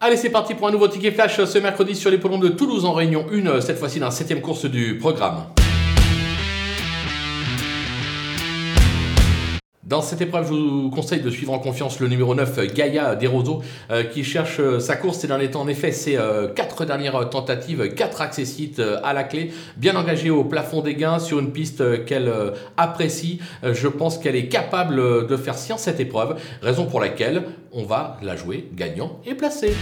Allez, c'est parti pour un nouveau ticket flash ce mercredi sur les polons de Toulouse en Réunion 1, cette fois-ci dans la septième course du programme. Dans cette épreuve, je vous conseille de suivre en confiance le numéro 9, Gaïa Desroseaux, euh, qui cherche euh, sa course ces derniers temps. En effet, c'est euh, quatre dernières tentatives, quatre accessites à la clé, bien engagée au plafond des gains sur une piste qu'elle apprécie. je pense qu'elle est capable de faire science cette épreuve, raison pour laquelle on va la jouer gagnant et placé.